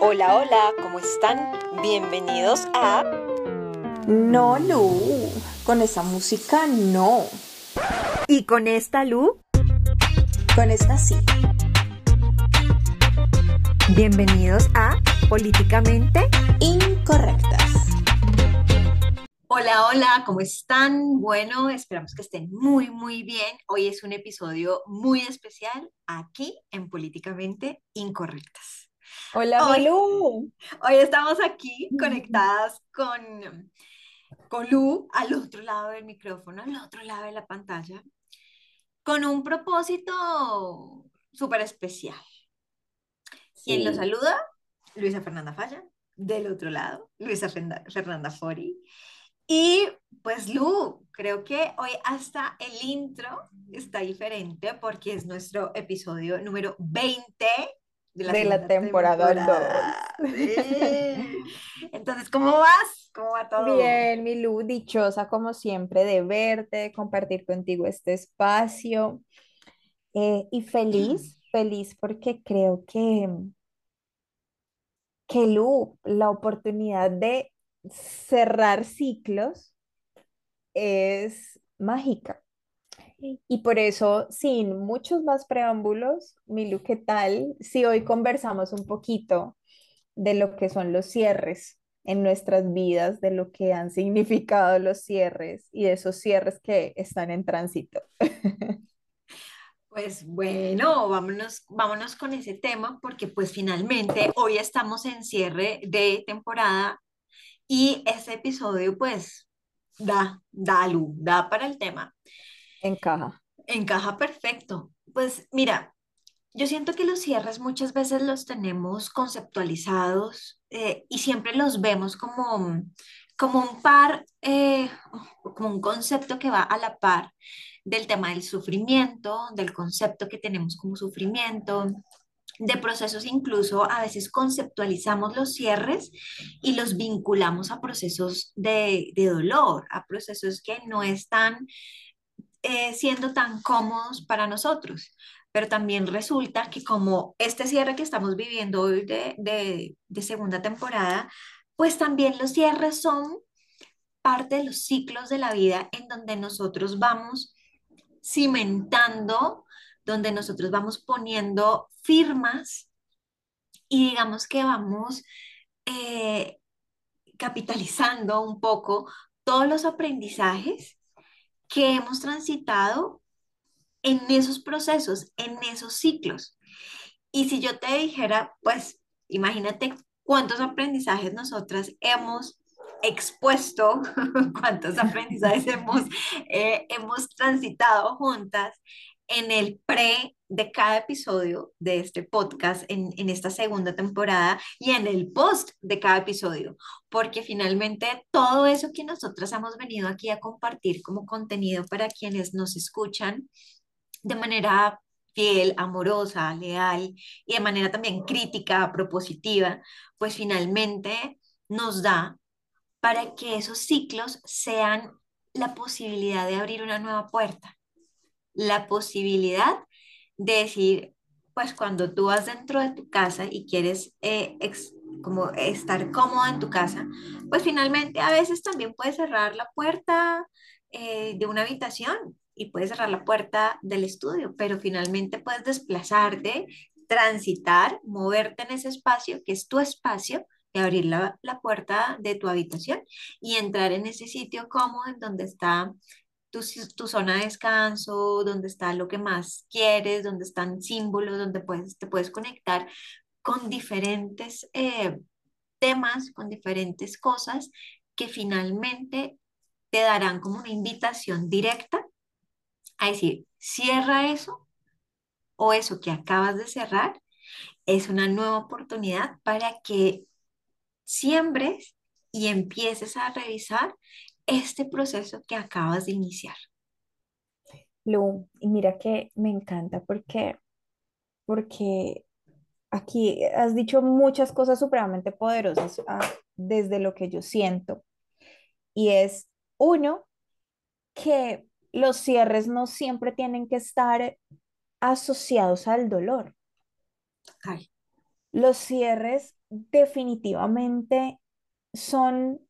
Hola, hola, ¿cómo están? Bienvenidos a... No, Lu, con esa música no. ¿Y con esta Lu? Con esta sí. Bienvenidos a Políticamente Incorrectas. Hola, hola, ¿cómo están? Bueno, esperamos que estén muy, muy bien. Hoy es un episodio muy especial aquí en Políticamente Incorrectas. Hola, Hoy- Lu. Hoy estamos aquí conectadas con, con Lu al otro lado del micrófono, al otro lado de la pantalla, con un propósito súper especial. Quien lo Sí. saluda, Luisa Fernanda Falla, del otro lado, Luisa Fernanda, Fernanda Fori. Y pues Lu, creo que hoy hasta el intro está diferente porque es nuestro episodio número 20 de la, De la segunda temporada temporada. dos. Sí. Entonces, ¿cómo vas? ¿Cómo va todo? Bien, mi Lu, dichosa como siempre de verte, de compartir contigo este espacio eh, y feliz, feliz porque creo que, que Lu, la oportunidad de cerrar ciclos es mágica. Y por eso, sin muchos más preámbulos, Milu, ¿qué tal si hoy conversamos un poquito de lo que son los cierres en nuestras vidas, de lo que han significado los cierres y de esos cierres que están en tránsito? Pues bueno, vámonos, vámonos con ese tema porque pues finalmente hoy estamos en cierre de temporada y este episodio pues da, da luz, da para el tema. Encaja. Encaja perfecto. Pues mira, yo siento que los cierres muchas veces los tenemos conceptualizados eh, y siempre los vemos como, como un par, eh, como un concepto que va a la par del tema del sufrimiento, del concepto que tenemos como sufrimiento, de procesos incluso a veces conceptualizamos los cierres y los vinculamos a procesos de, de dolor, a procesos que no están eh, siendo tan cómodos para nosotros. Pero también resulta que como este cierre que estamos viviendo hoy de, de, segunda temporada, pues también los cierres son parte de los ciclos de la vida en donde nosotros vamos cimentando, donde nosotros vamos poniendo firmas y digamos que vamos eh, capitalizando un poco todos los aprendizajes que hemos transitado en esos procesos, en esos ciclos. Y si yo te dijera, pues imagínate cuántos aprendizajes nosotras hemos expuesto, cuántos aprendizajes hemos, eh, hemos transitado juntas en el pre de cada episodio de este podcast en, en, esta segunda temporada y en el post de cada episodio, porque finalmente todo eso que nosotras hemos venido aquí a compartir como contenido para quienes nos escuchan de manera fiel, amorosa, leal y de manera también crítica, propositiva, pues finalmente nos da para que esos ciclos sean la posibilidad de abrir una nueva puerta, la posibilidad de decir, pues cuando tú vas dentro de tu casa y quieres eh, como estar cómoda en tu casa, pues finalmente a veces también puedes cerrar la puerta eh, de una habitación y puedes cerrar la puerta del estudio, pero finalmente puedes desplazarte, transitar, moverte en ese espacio que es tu espacio y abrir la, la, puerta de tu habitación y entrar en ese sitio cómodo en donde está tu, zona de descanso, donde está lo que más quieres, donde están símbolos, donde puedes, te puedes conectar con diferentes eh, temas, con diferentes cosas que finalmente te darán como una invitación directa a decir, cierra eso o eso que acabas de cerrar es una nueva oportunidad para que siembres y empieces a revisar este proceso que acabas de iniciar. Lu, y mira que me encanta porque, porque aquí has dicho muchas cosas supremamente poderosas ah, desde lo que yo siento. Y es, uno, que los cierres no siempre tienen que estar asociados al dolor. Ay. Los cierres definitivamente son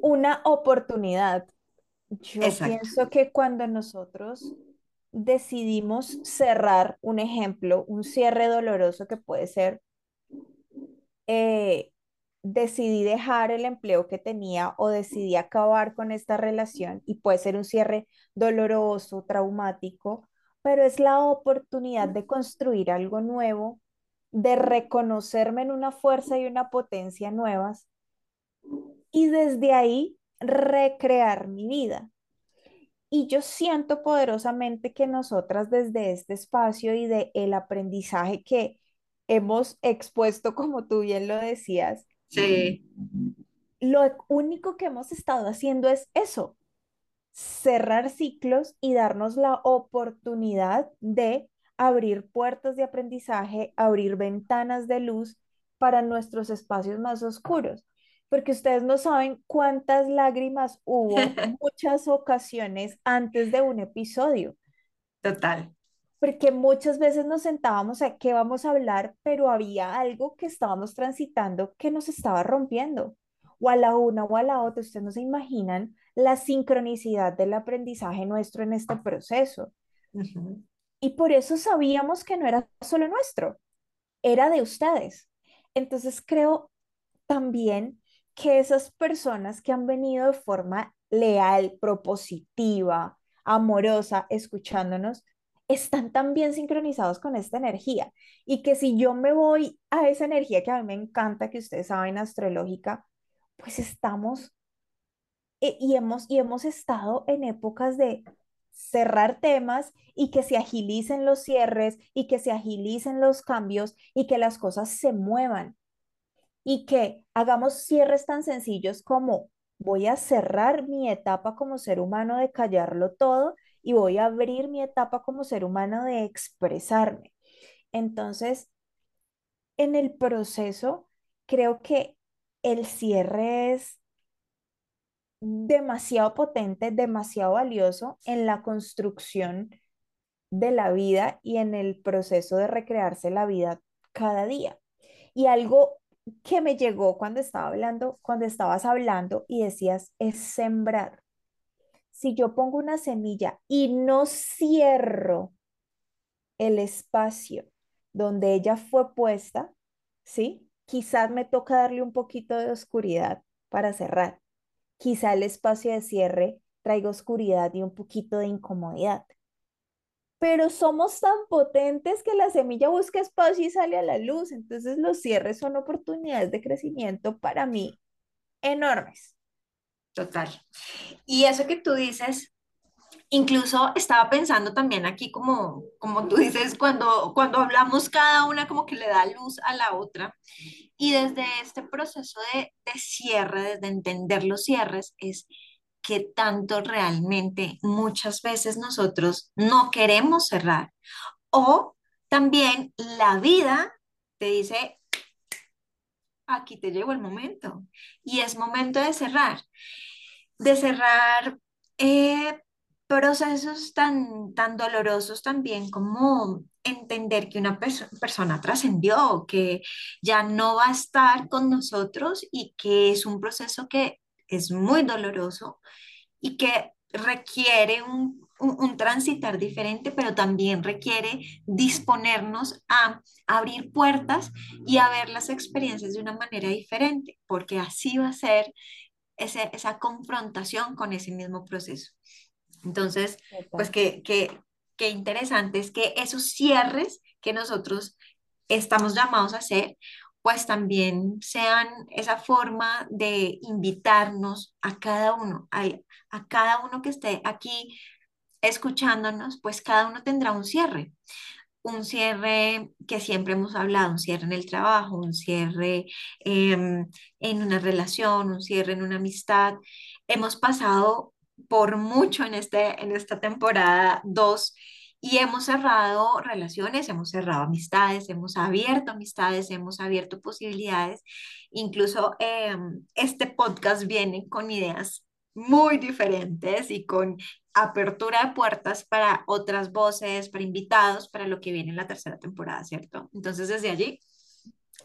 una oportunidad. Yo Exacto. pienso que cuando nosotros decidimos cerrar un ejemplo, un cierre doloroso que puede ser, eh, decidí dejar el empleo que tenía o decidí acabar con esta relación y puede ser un cierre doloroso, traumático, pero es la oportunidad de construir algo nuevo, de reconocerme en una fuerza y una potencia nuevas y desde ahí recrear mi vida. Y yo siento poderosamente que nosotras desde este espacio y de el aprendizaje que hemos expuesto, como tú bien lo decías, Sí, lo único que hemos estado haciendo es eso, cerrar ciclos y darnos la oportunidad de abrir puertas de aprendizaje, abrir ventanas de luz para nuestros espacios más oscuros. Porque ustedes no saben cuántas lágrimas hubo muchas ocasiones antes de un episodio. total. Porque muchas veces nos sentábamos a qué vamos a hablar, pero había algo que estábamos transitando que nos estaba rompiendo. O a la una o a la otra, ustedes no se imaginan la sincronicidad del aprendizaje nuestro en este proceso. Ujú. Y por eso sabíamos que no era solo nuestro, era de ustedes. Entonces creo también que esas personas que han venido de forma leal, propositiva, amorosa, escuchándonos, están también sincronizados con esta energía. Y que si yo me voy a esa energía que a mí me encanta, que ustedes saben, astrológica, pues estamos eh, y hemos, y hemos estado en épocas de cerrar temas y que se agilicen los cierres y que se agilicen los cambios y que las cosas se muevan y que hagamos cierres tan sencillos como voy a cerrar mi etapa como ser humano de callarlo todo y voy a abrir mi etapa como ser humano de expresarme. Entonces, en el proceso, creo que el cierre es demasiado potente, demasiado valioso en la construcción de la vida y en el proceso de recrearse la vida cada día. Y algo que me llegó cuando estaba hablando, cuando estabas hablando y decías, es sembrar. Si yo pongo una semilla y no cierro el espacio donde ella fue puesta, ¿sí? Quizás me toca darle un poquito de oscuridad para cerrar. Quizá el espacio de cierre traiga oscuridad y un poquito de incomodidad. Pero somos tan potentes que la semilla busca espacio y sale a la luz. Entonces los cierres son oportunidades de crecimiento para mí enormes. Total. Y eso que tú dices, incluso estaba pensando también aquí como, como tú dices, cuando, cuando hablamos cada una como que le da luz a la otra. Y desde este proceso de, de cierre, desde entender los cierres, es que tanto realmente muchas veces nosotros no queremos cerrar. O también la vida te dice, aquí te llegó el momento y es momento de cerrar de cerrar eh, procesos tan, tan dolorosos también como entender que una perso- persona trascendió, que ya no va a estar con nosotros y que es un proceso que es muy doloroso y que requiere un, un, un transitar diferente, pero también requiere disponernos a abrir puertas y a ver las experiencias de una manera diferente, porque así va a ser ese- esa confrontación con ese mismo proceso. Entonces, pues qué, qué, qué interesante es que esos cierres que nosotros estamos llamados a hacer, pues también sean esa forma de invitarnos a cada uno, a, cada uno que esté aquí escuchándonos, pues cada uno tendrá un cierre un cierre que siempre hemos hablado, un cierre en el trabajo, un cierre em, en una relación, un cierre en una amistad. Hemos pasado por mucho en, este, en esta temporada 2 y hemos cerrado relaciones, hemos cerrado amistades, hemos abierto amistades, hemos abierto posibilidades. Incluso em, este podcast viene con ideas muy diferentes y con apertura de puertas para otras voces, para invitados, para lo que viene en la tercera temporada, ¿cierto? Entonces, desde allí,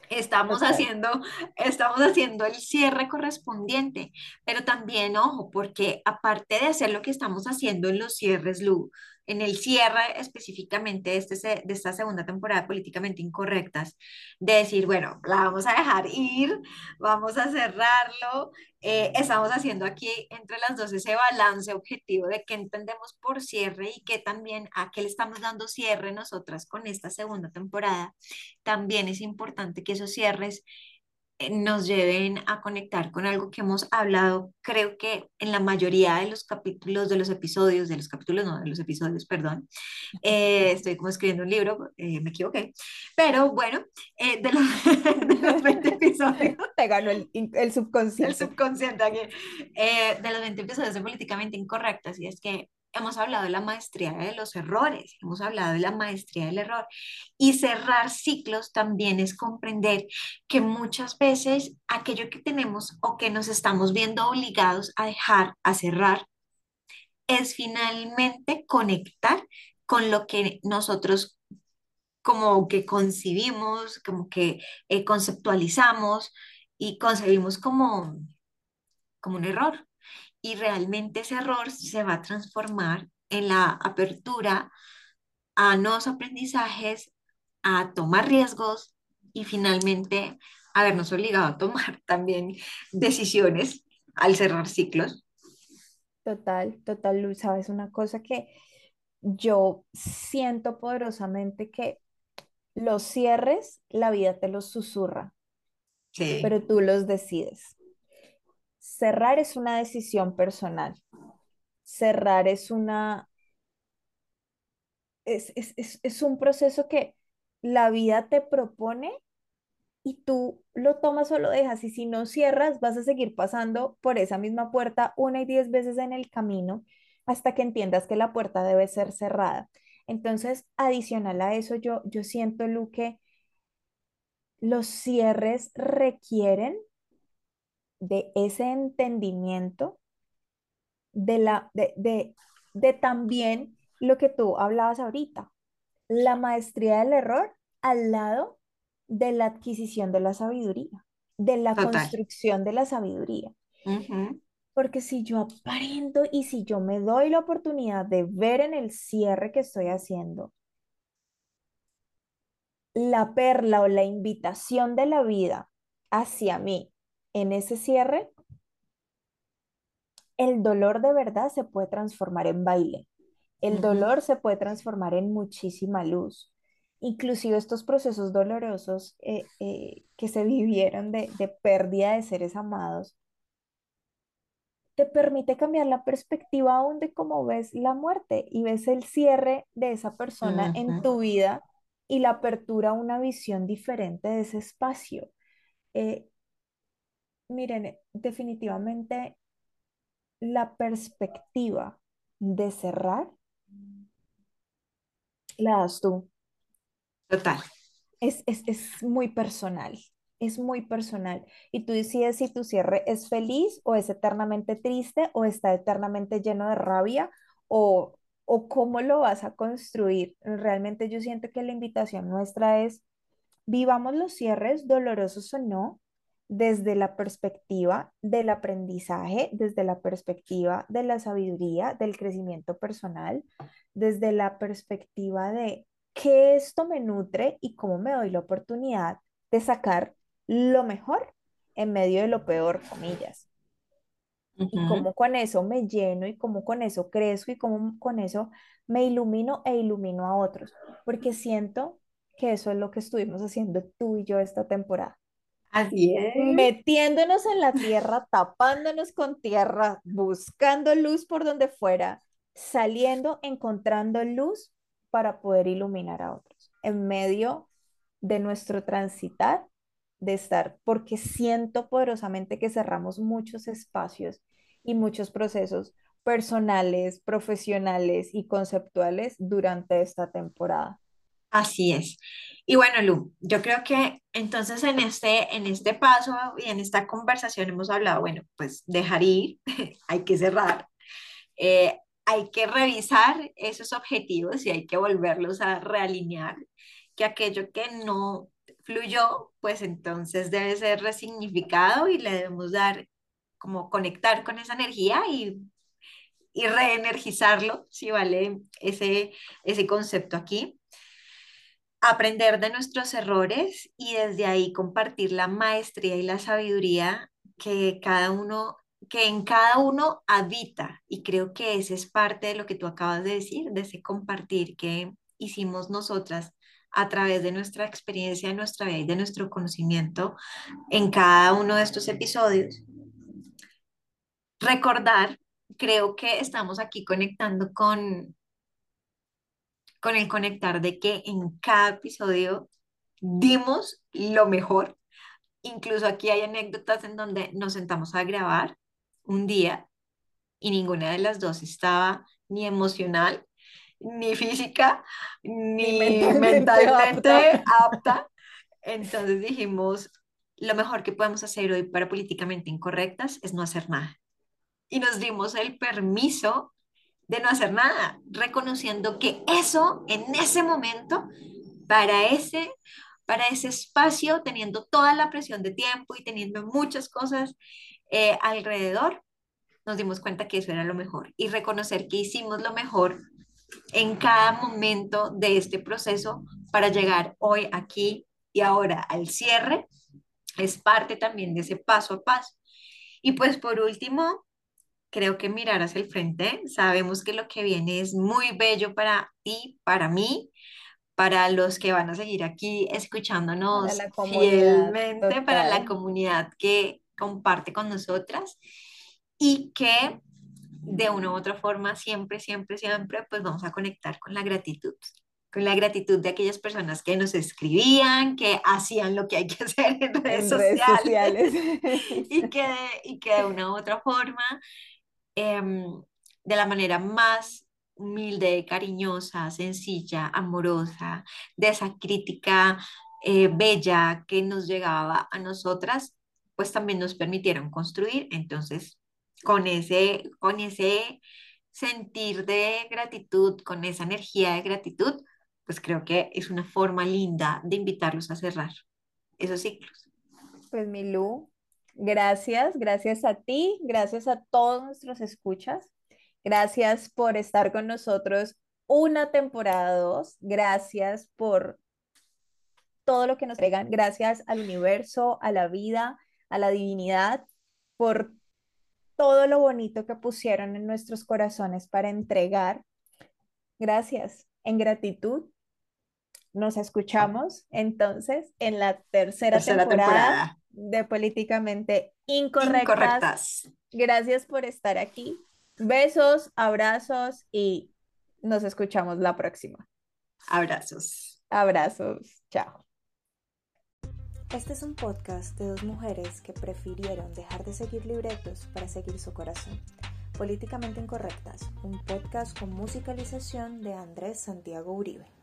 Estamos haciendo, estamos haciendo el cierre correspondiente, pero también, ojo, porque aparte de hacer lo que estamos haciendo en los cierres, Lu, en el cierre específicamente de, este, de esta segunda temporada Políticamente Incorrectas, de decir, bueno, la vamos a dejar ir, vamos a cerrarlo, eh, estamos haciendo aquí entre las dos ese balance objetivo de qué entendemos por cierre y qué también a qué le estamos dando cierre nosotras con esta segunda temporada también es importante que esos cierres nos lleven a conectar con algo que hemos hablado, creo que en la mayoría de los capítulos, de los episodios, de los capítulos, no, de los episodios, perdón. Eh, estoy como escribiendo un libro, eh, me equivoqué, pero bueno, eh, de los, de los 20 episodios. Te ganó el, el El subconsciente. subconsciente aquí, eh, de los 20 episodios de Políticamente Incorrectas, y es que hemos hablado de la maestría de los errores, hemos hablado de la maestría del error, y cerrar ciclos también es comprender que muchas veces aquello que tenemos o que nos estamos viendo obligados a dejar, a cerrar, es finalmente conectar con lo que nosotros como que concibimos, como que eh, conceptualizamos y concebimos como como un error. Y realmente ese error se va a transformar en la apertura a nuevos aprendizajes, a tomar riesgos y finalmente a vernos obligado a tomar también decisiones al cerrar ciclos. Total, total, Luz, sabes una cosa que yo siento poderosamente que los cierres, la vida te los susurra, Sí, pero tú los decides. Cerrar es una decisión personal. Cerrar es una, es, es, es, es un proceso que la vida te propone y tú lo tomas o lo dejas. Y si no cierras, vas a seguir pasando por esa misma puerta una y diez veces en el camino hasta que entiendas que la puerta debe ser cerrada. Entonces, adicional a eso, yo, yo siento, Lu, que los cierres requieren de ese entendimiento de la, de, de, de también lo que tú hablabas ahorita, la maestría del error al lado de la adquisición de la sabiduría, de la total. construcción de la sabiduría. Porque si yo aprendo y si yo me doy la oportunidad de ver en el cierre que estoy haciendo la perla o la invitación de la vida hacia mí en ese cierre, el dolor de verdad se puede transformar en baile. El dolor se puede transformar en muchísima luz. Inclusive estos procesos dolorosos eh, eh, que se vivieron de, de pérdida de seres amados, te permite cambiar la perspectiva aún de cómo ves la muerte y ves el cierre de esa persona en tu vida y la apertura a una visión diferente de ese espacio. Eh, miren, definitivamente la perspectiva de cerrar la das tú. Total. Es, es, es muy personal, es muy personal. Y tú decides si tu cierre es feliz o es eternamente triste o está eternamente lleno de rabia o, o cómo lo vas a construir. Realmente yo siento que la invitación nuestra es vivamos los cierres, dolorosos o no, desde la perspectiva del aprendizaje, desde la perspectiva de la sabiduría, del crecimiento personal, desde la perspectiva de qué esto me nutre y cómo me doy la oportunidad de sacar lo mejor en medio de lo peor, comillas. Y cómo con eso me lleno y cómo con eso crezco y cómo con eso me ilumino e ilumino a otros, porque siento que eso es lo que estuvimos haciendo tú y yo esta temporada Así es. metiéndonos en la tierra, tapándonos con tierra, buscando luz por donde fuera, saliendo, encontrando luz para poder iluminar a otros en medio de nuestro transitar, de estar, porque siento poderosamente que cerramos muchos espacios y muchos procesos personales, profesionales y conceptuales durante esta temporada. Así es. Y bueno, Lu, yo creo que entonces en este, en este paso y en esta conversación hemos hablado, bueno, pues dejar ir, hay que cerrar, eh, hay que revisar esos objetivos y hay que volverlos a realinear, que aquello que no fluyó, pues entonces debe ser resignificado y le debemos dar como conectar con esa energía y, y reenergizarlo, si vale ese, ese concepto aquí. Aprender de nuestros errores y desde ahí compartir la maestría y la sabiduría que cada uno que en cada uno habita y creo que ese es parte de lo que tú acabas de decir, de ese compartir que hicimos nosotras a través de nuestra experiencia, de nuestra vida y de nuestro conocimiento en cada uno de estos episodios. Recordar, creo que estamos aquí conectando con, con el conectar de que en cada episodio dimos lo mejor. Incluso aquí hay anécdotas en donde nos sentamos a grabar un día y ninguna de las dos estaba ni emocional ni física, ni, mentalmente, apta. Entonces dijimos, lo mejor que podemos hacer hoy para políticamente incorrectas es no hacer nada. Y nos dimos el permiso de no hacer nada, reconociendo que eso en ese momento, para ese, para ese espacio, teniendo toda la presión de tiempo y teniendo muchas cosas eh, alrededor, nos dimos cuenta que eso era lo mejor y reconocer que hicimos lo mejor en cada momento de este proceso para llegar hoy aquí y ahora al cierre. Es parte también de ese paso a paso. Y pues por último, creo que mirar hacia el frente. Sabemos que lo que viene es muy bello para ti, para mí, para los que van a seguir aquí escuchándonos fielmente, para la comunidad que comparte con nosotras y que de una u otra forma, siempre, siempre, siempre, pues vamos a conectar con la gratitud, con la gratitud de aquellas personas que nos escribían, que hacían lo que hay que hacer en redes, sociales, y, que, y que de una u otra forma, em, de la manera más humilde, cariñosa, sencilla, amorosa, de esa crítica eh, bella que nos llegaba a nosotras, pues también nos permitieron construir. Entonces, con ese, con ese sentir de gratitud, con esa energía de gratitud, pues creo que es una forma linda de invitarlos a cerrar esos ciclos. Pues Milú, gracias, gracias a ti, gracias a todos nuestros escuchas, gracias por estar con nosotros una temporada dos, gracias por todo lo que nos traigan, gracias al universo, a la vida, a la divinidad, por todo lo bonito que pusieron en nuestros corazones para entregar. Gracias. En gratitud. Nos escuchamos entonces en la tercera, temporada, de Políticamente Incorrectas. Incorrectas. Gracias por estar aquí. Besos, abrazos y nos escuchamos la próxima. Abrazos. Abrazos. Chao. Este es un podcast de dos mujeres que prefirieron dejar de seguir libretos para seguir su corazón. Políticamente Incorrectas, un podcast con musicalización de Andrés Santiago Uribe.